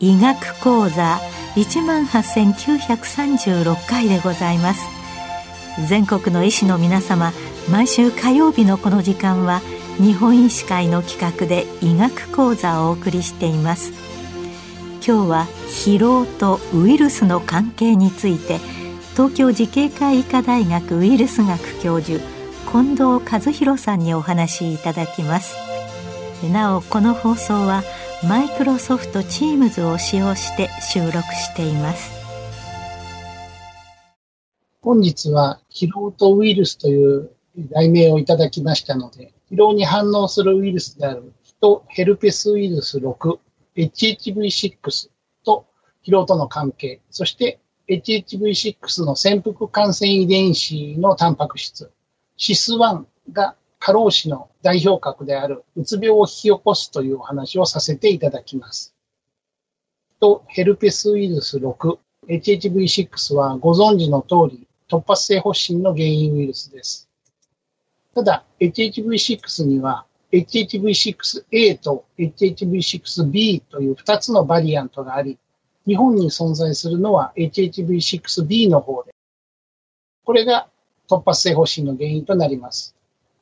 医学講座一万八千九百三十六回でございます。全国の医師の皆様毎週火曜日のこの時間は日本医師会の企画で医学講座をお送りしています。今日は疲労とウイルスの関係について東京慈恵会医科大学ウイルス学教授近藤和弘さんにお話しいただきます。なおこの放送はマイクロソフト Teams を使用して収録しています。本日は疲労とウイルスという題名をいただきましたので疲労に反応するウイルスであるヒトヘルペスウイルス6 HHV6 と疲労との関係そして HHV6 の潜伏感染遺伝子のタンパク質 CIS1 が過労死の代表格であるうつ病を引き起こすというお話をさせていただきます。と、ヘルペスウイルス6、HHV6 はご存知の通り突発性発疹の原因ウイルスです。ただ、HHV6 には HHV6A と HHV6B という2つのバリアントがあり、日本に存在するのは HHV6B の方で、これが突発性発疹の原因となります。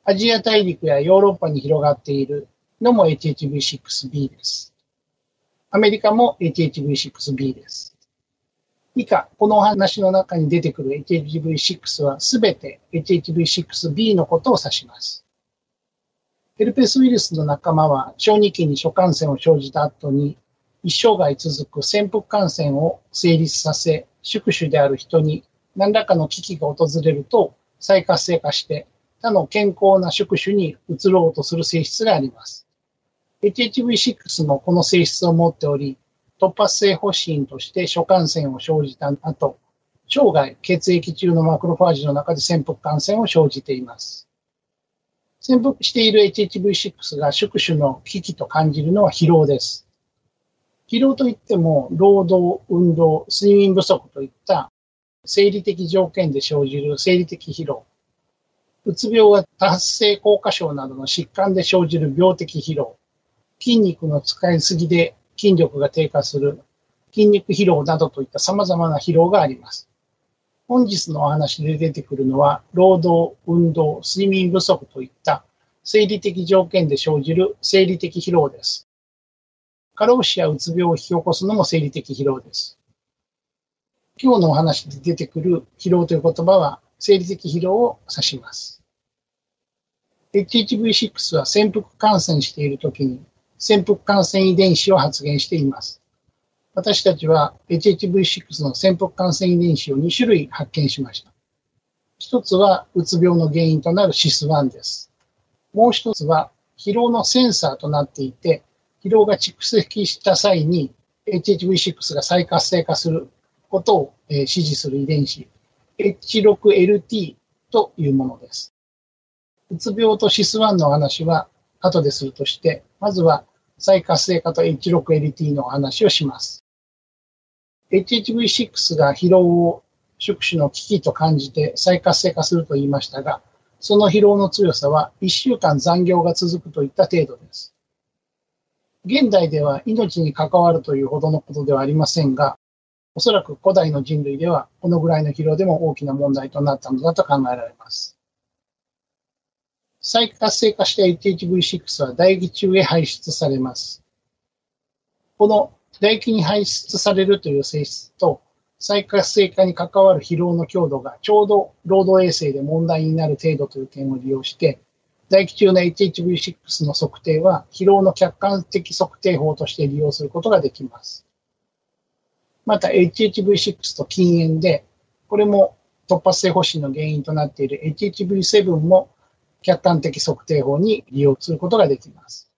アジア大陸やヨーロッパに広がっているのも HHV6B です。アメリカも HHV6B です。以下、このお話の中に出てくる HHV6 はすべて HHV6B のことを指します。ヘルペスウイルスの仲間は小児期に初感染を生じた後に一生涯続く潜伏感染を成立させ、宿主である人に何らかの危機が訪れると再活性化して他の健康な宿主に移ろうとする性質があります。HHV6 もこの性質を持っており、突発性発疹として初感染を生じた後、生涯血液中のマクロファージの中で潜伏感染を生じています。潜伏している HHV6 が宿主の危機と感じるのは疲労です。疲労といっても、労働、運動、睡眠不足といった生理的条件で生じる生理的疲労、うつ病は多発性硬化症などの疾患で生じる病的疲労、筋肉の使いすぎで筋力が低下する筋肉疲労などといった様々な疲労があります。本日のお話で出てくるのは、労働、運動、睡眠不足といった生理的条件で生じる生理的疲労です。過労死やうつ病を引き起こすのも生理的疲労です。今日のお話で出てくる疲労という言葉は、生理的疲労を指します。HHV6 は潜伏感染しているときに潜伏感染遺伝子を発現しています。私たちは HHV6 の潜伏感染遺伝子を2種類発見しました。一つはうつ病の原因となる CIS1 です。もう一つは疲労のセンサーとなっていて、疲労が蓄積した際に HHV6 が再活性化することを指示する遺伝子 H6LT というものです。うつ病と CIS1 の話は後でするとして、まずは再活性化と H6LT の話をします。HHV6 が疲労を宿主の危機と感じて再活性化すると言いましたが、その疲労の強さは1週間残業が続くといった程度です。現代では命に関わるというほどのことではありませんが、おそらく古代の人類ではこのぐらいの疲労でも大きな問題となったのだと考えられます。再活性化した HHV6 は唾液中へ排出されます。この唾液に排出されるという性質と再活性化に関わる疲労の強度がちょうど労働衛生で問題になる程度という点を利用して、唾液中の HHV6 の測定は疲労の客観的測定法として利用することができます。また HHV6 と禁煙で、これも突発性発疹の原因となっている HHV7 も客観的測定法に利用することができます。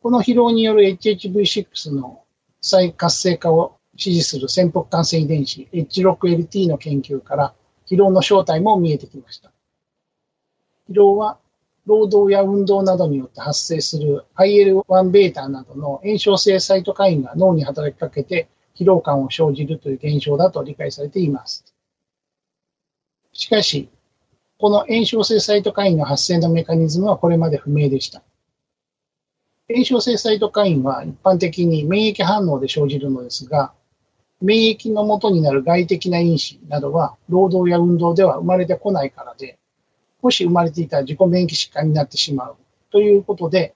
この疲労による HHV6 の再活性化を支持する潜伏感染遺伝子 H6LT の研究から疲労の正体も見えてきました。疲労は労働や運動などによって発生する IL-1β などの炎症性サイトカインが脳に働きかけて疲労感を生じるという現象だと理解されています。しかし、この炎症性サイトカインの発生のメカニズムはこれまで不明でした。炎症性サイトカインは一般的に免疫反応で生じるのですが、免疫の元になる外的な因子などは労働や運動では生まれてこないからで、もし生まれていたら自己免疫疾患になってしまうということで、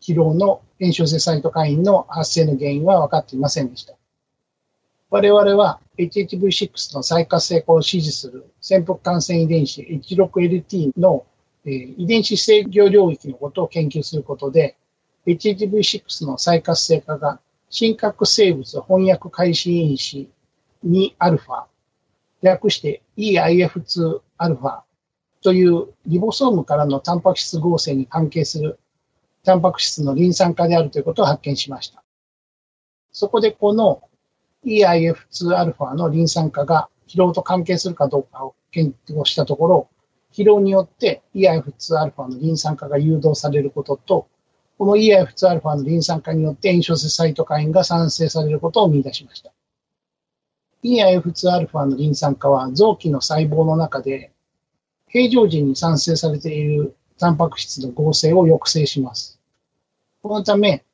疲労の炎症性サイトカインの発生の原因は分かっていませんでした。我々は HHV6 の再活性化を支持する潜伏感染遺伝子 H6LT の遺伝子制御領域のことを研究することで、HHV6 の再活性化が真核生物翻訳開始因子 2α、略して EIF2α というリボソームからのタンパク質合成に関係するタンパク質のリン酸化であるということを発見しました。そこでこの EIF2α のリン酸化が疲労と関係するかどうかを検討したところ、疲労によって EIF2α のリン酸化が誘導されることと、この EIF2α のリン酸化によって炎症性サイトカインが産生されることを見出しました。EIF2α のリン酸化は臓器の細胞の中で平常時に産生されているタンパク質の合成を抑制します。このため、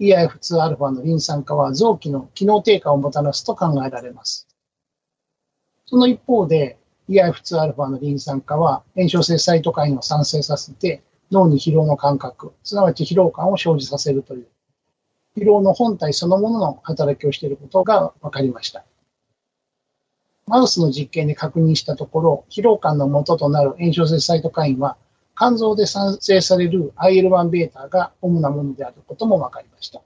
EIF2α のリン酸化は臓器の機能低下をもたらすと考えられます。その一方で、EIF2α のリン酸化は炎症性サイトカインを産生させて脳に疲労の感覚、すなわち疲労感を生じさせるという、疲労の本体そのものの働きをしていることが分かりました。マウスの実験で確認したところ、疲労感の元となる炎症性サイトカインは、肝臓で産生される IL-1β が主なものであることも分かりました。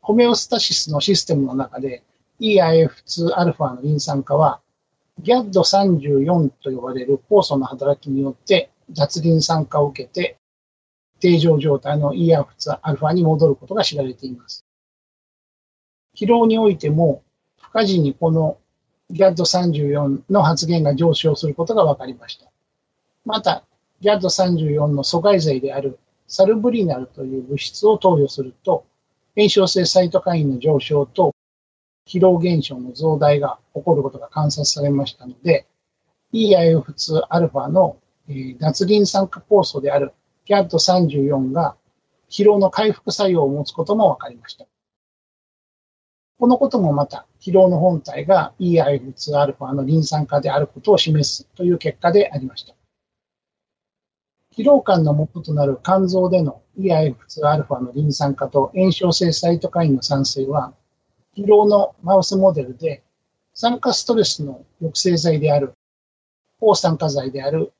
ホメオスタシスのシステムの中で EIF2α のリン酸化は GAD34 と呼ばれる酵素の働きによって脱リン酸化を受けて定常状態の EIF2α に戻ることが知られています。疲労においても不可時にこの GAD34 の発現が上昇することが分かりました。 また、GAD34 の阻害剤であるサルブリナルという物質を投与すると、炎症性サイトカインの上昇と疲労現象の増大が起こることが観察されましたので、EIF2α の、脱リン酸化酵素である GAD34 が疲労の回復作用を持つことも分かりました。このこともまた、疲労の本体が EIF2α のリン酸化であることを示すという結果でありました。疲労感の元となる肝臓での EIF2α のリン酸化と炎症性サイトカインの産生は、疲労のマウスモデルで酸化ストレスの抑制剤である、抗酸化剤である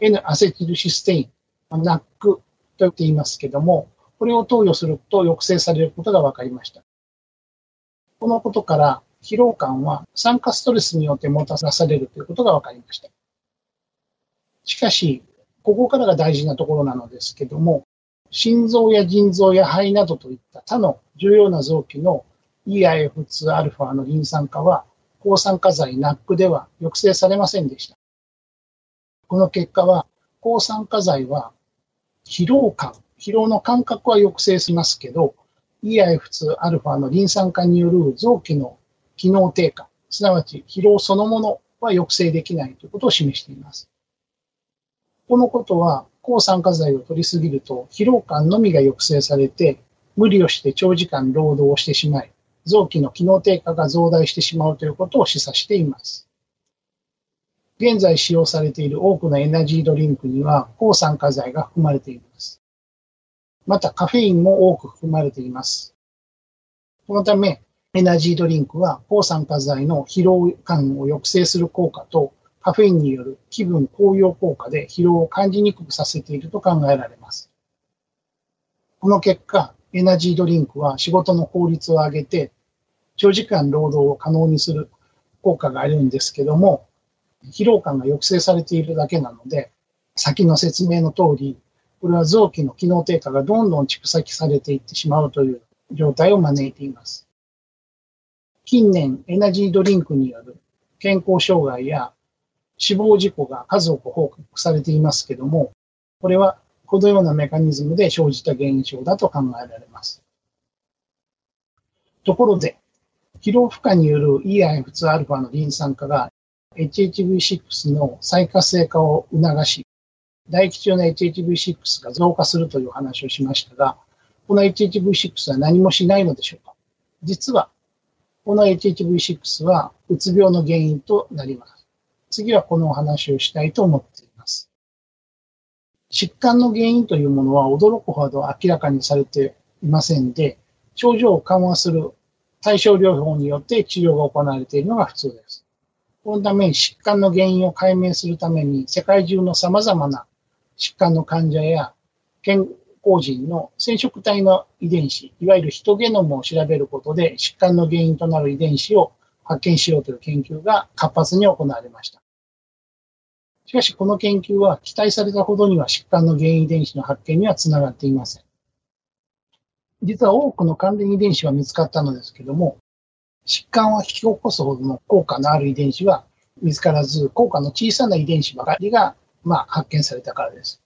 N アセチルシステイン、NAC と言っていますけども、これを投与すると抑制されることが分かりました。このことから、疲労感は酸化ストレスによってもたらされるということが分かりました。しかし、ここからが大事なところなのですけども、心臓や腎臓や肺などといった他の重要な臓器の EIF2α のリン酸化は、抗酸化剤 NAC では抑制されませんでした。この結果は、抗酸化剤は疲労感、疲労の感覚は抑制しますけど、EIF2α のリン酸化による臓器の機能低下、すなわち疲労そのものは抑制できないということを示しています。このことは、抗酸化剤を取りすぎると疲労感のみが抑制されて、無理をして長時間労働をしてしまい、臓器の機能低下が増大してしまうということを示唆しています。現在使用されている多くのエナジードリンクには抗酸化剤が含まれています。またカフェインも多く含まれています。このため、エナジードリンクは抗酸化剤の疲労感を抑制する効果とカフェインによる気分高揚効果で疲労を感じにくくさせていると考えられます。この結果、エナジードリンクは仕事の効率を上げて長時間労働を可能にする効果があるんですけども、疲労感が抑制されているだけなので、先の説明の通り、これは臓器の機能低下がどんどん蓄積されていってしまうという状態を招いています。近年、エナジードリンクによる健康障害や死亡事故が数多く報告されていますけども、これはこのようなメカニズムで生じた現象だと考えられます。ところで、疲労負荷による EIF2α のリン酸化が HHV6 の再活性化を促し、唾液中の HHV6 が増加するという話をしましたが、この HHV6 は何もしないのでしょうか実は、この HHV6 はうつ病の原因となります。次はこのお話をしたいと思っています。疾患の原因というものは驚くほど明らかにされていませんで、症状を緩和する対症療法によって治療が行われているのが普通です。このため、疾患の原因を解明するために、世界中の様々な疾患の患者や健康人の染色体の遺伝子、いわゆるヒトゲノムを調べることで疾患の原因となる遺伝子を発見しようという研究が活発に行われました。しかし、この研究は期待されたほどには疾患の原因遺伝子の発見にはつながっていません。実は多くの関連遺伝子は見つかったのですけども、疾患を引き起こすほどの効果のある遺伝子は見つからず、効果の小さな遺伝子ばかりが、まあ、発見されたからです。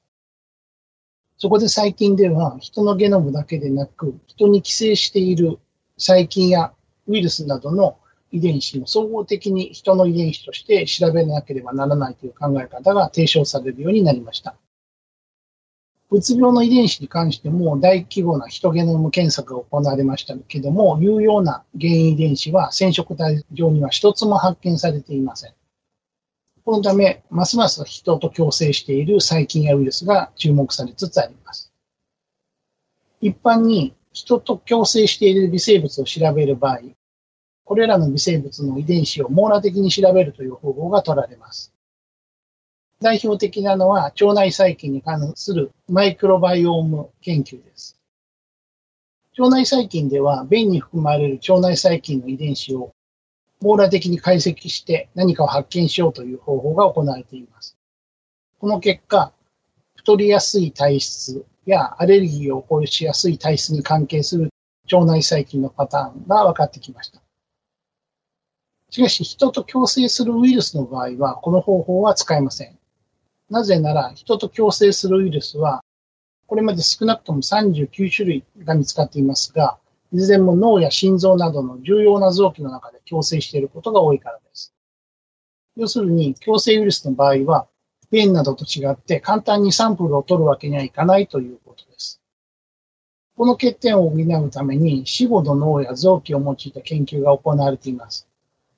そこで最近では、人のゲノムだけでなく、人に寄生している細菌やウイルスなどの遺伝子も総合的に人の遺伝子として調べなければならないという考え方が提唱されるようになりました。うつ病の遺伝子に関しても大規模なヒトゲノム検索が行われましたけども、有用な原因遺伝子は染色体上には一つも発見されていません。このため、ますます人と共生している細菌やウイルスが注目されつつあります。一般に人と共生している微生物を調べる場合、これらの微生物の遺伝子を網羅的に調べるという方法が取られます。代表的なのは腸内細菌に関するマイクロバイオーム研究です。腸内細菌では便に含まれる腸内細菌の遺伝子を網羅的に解析して何かを発見しようという方法が行われています。この結果、太りやすい体質やアレルギーを起こしやすい体質に関係する腸内細菌のパターンが分かってきました。しかし、人と共生するウイルスの場合は、この方法は使えません。なぜなら、人と共生するウイルスは、これまで少なくとも39種類が見つかっていますが、いずれも脳や心臓などの重要な臓器の中で共生していることが多いからです。要するに、共生ウイルスの場合は、便などと違って簡単にサンプルを取るわけにはいかないということです。この欠点を補うために死後の脳や臓器を用いた研究が行われています。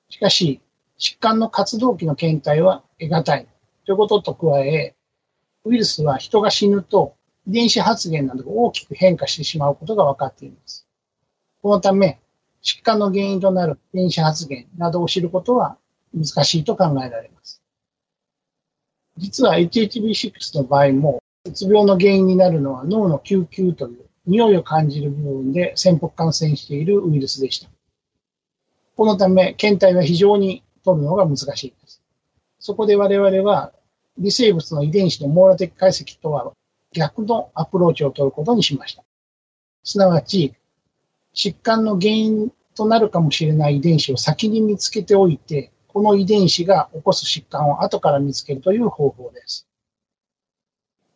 しかし、疾患の活動期の検体は得難い。ということと加え、ウイルスは人が死ぬと遺伝子発現などが大きく変化してしまうことが分かっています。このため、疾患の原因となる遺伝子発現などを知ることは難しいと考えられます。実は HHV6 の場合も、うつ病の原因になるのは脳の救急という匂いを感じる部分で潜伏感染しているウイルスでした。このため、検体は非常に取るのが難しいです。そこで我々は微生物の遺伝子の網羅的解析とは逆のアプローチを取ることにしました。すなわち、疾患の原因となるかもしれない遺伝子を先に見つけておいて、この遺伝子が起こす疾患を後から見つけるという方法です。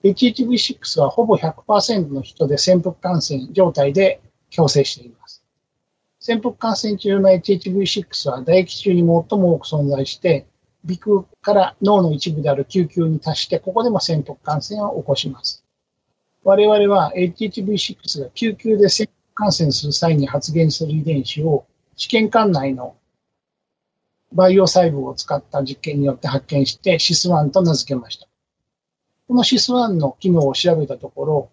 HHV6 はほぼ100%の人で潜伏感染状態で共生しています。潜伏感染中の HHV6 は唾液中に最も多く存在して、鼻腔から脳の一部である救急に達して、ここでも潜伏感染を起こします。我々は HHV6 が救急で潜伏感染する際に発現する遺伝子を試験管内の培養細胞を使った実験によって発見して SIS1 と名付けました。この SIS1 の機能を調べたところ、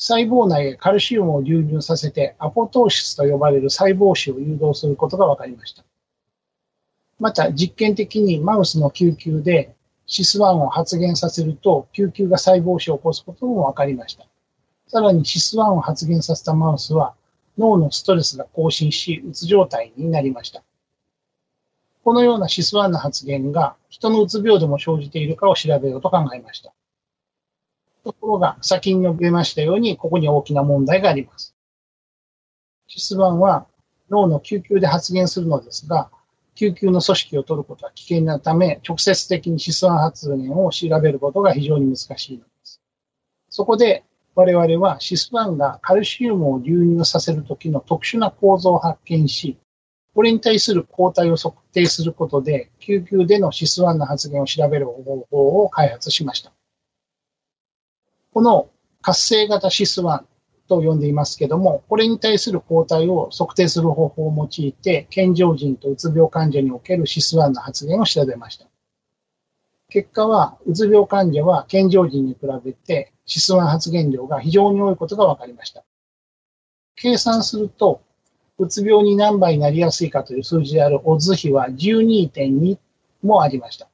細胞内へカルシウムを流入させてアポトーシスと呼ばれる細胞死を誘導することが分かりました。また実験的にマウスの救急でシス1を発現させると救急が細胞死を起こすことも分かりました。さらにシス1を発現させたマウスは脳のストレスが更新し、うつ状態になりました。このようなシス1の発現が人のうつ病でも生じているかを調べようと考えました。ところが、先に述べましたように、ここに大きな問題があります。シス1は脳の救急で発現するのですが、救急の組織を取ることは危険なため、直接的にシスワン発現を調べることが非常に難しいのです。そこで我々はシス1がカルシウムを流入させるときの特殊な構造を発見し、これに対する抗体を測定することで、救急でのシス1の発現を調べる方法を開発しました。この活性型シス1と呼んでいますけども、これに対する抗体を測定する方法を用いて、健常人とうつ病患者におけるシス1の発現を調べました。結果は、うつ病患者は健常人に比べて、シス1発現量が非常に多いことが分かりました。計算すると、うつ病に何倍になりやすいかという数字であるオズ比は12.2もありました。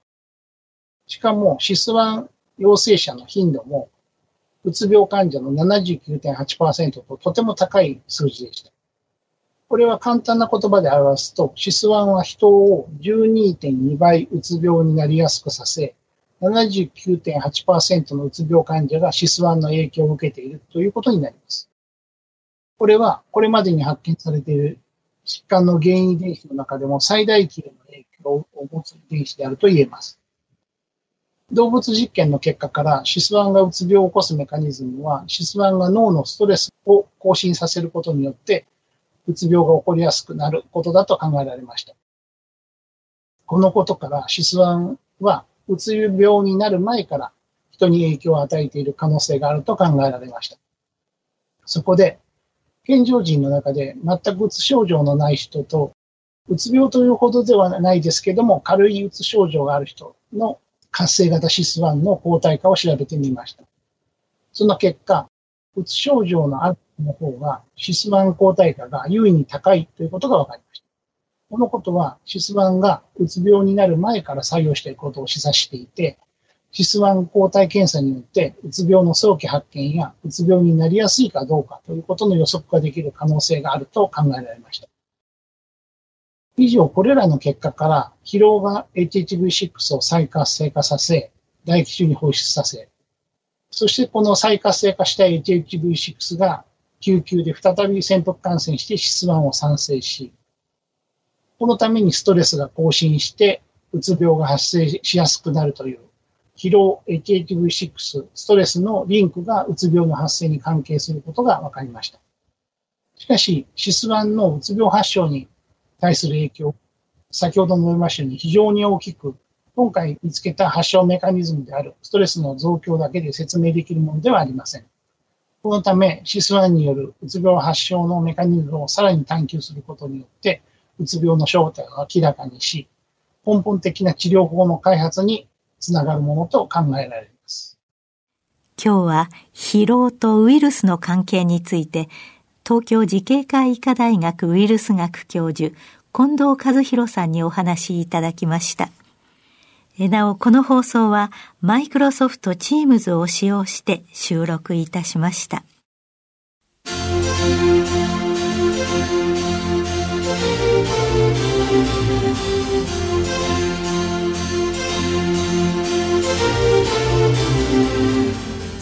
しかも、シス1陽性者の頻度もうつ病患者の79.8%ととても高い数字でした。これは簡単な言葉で表すと、シス1は人を12.2倍うつ病になりやすくさせ、79.8%のうつ病患者がシス1の影響を受けているということになります。これはこれまでに発見されている疾患の原因遺伝子の中でも最大級の影響を持つ遺伝子であると言えます。動物実験の結果からシスワンがうつ病を起こすメカニズムは、シスワンが脳のストレスを更新させることによって、うつ病が起こりやすくなることだと考えられました。このことからシスワンはうつ病になる前から人に影響を与えている可能性があると考えられました。そこで、健常人の中で全くうつ症状のない人と、うつ病というほどではないですけども、軽いうつ症状がある人の活性型シス1の抗体化を調べてみました。その結果、うつ症状のあるの方がシス1抗体価が優位に高いということが分かりました。このことは、シス1がうつ病になる前から作用していることを示唆していて、シス1抗体検査によって、うつ病の早期発見や、うつ病になりやすいかどうかということの予測ができる可能性があると考えられました。以上、これらの結果から、疲労が HHV6 を再活性化させ、唾液中に放出させ、そしてこの再活性化した HHV6 が救急で再び潜伏感染して質1を産生し、このためにストレスが更新して、うつ病が発生しやすくなるという、疲労 HHV6、ストレスのリンクがうつ病の発生に関係することが分かりました。しかし、シス1のうつ病発症に対する影響、先ほど述べましたように非常に大きく、今回見つけた発症メカニズムであるストレスの増強だけで説明できるものではありません。このため、シス1によるうつ病発症のメカニズムをさらに探求することによって、うつ病の正体を明らかにし、根本的な治療法の開発につながるものと考えられます。今日は疲労とウイルスの関係について東京慈恵会医科大学ウイルス学教授、近藤和弘さんにお話いただきました。なお、この放送は、マイクロソフト Teams を使用して収録いたしました。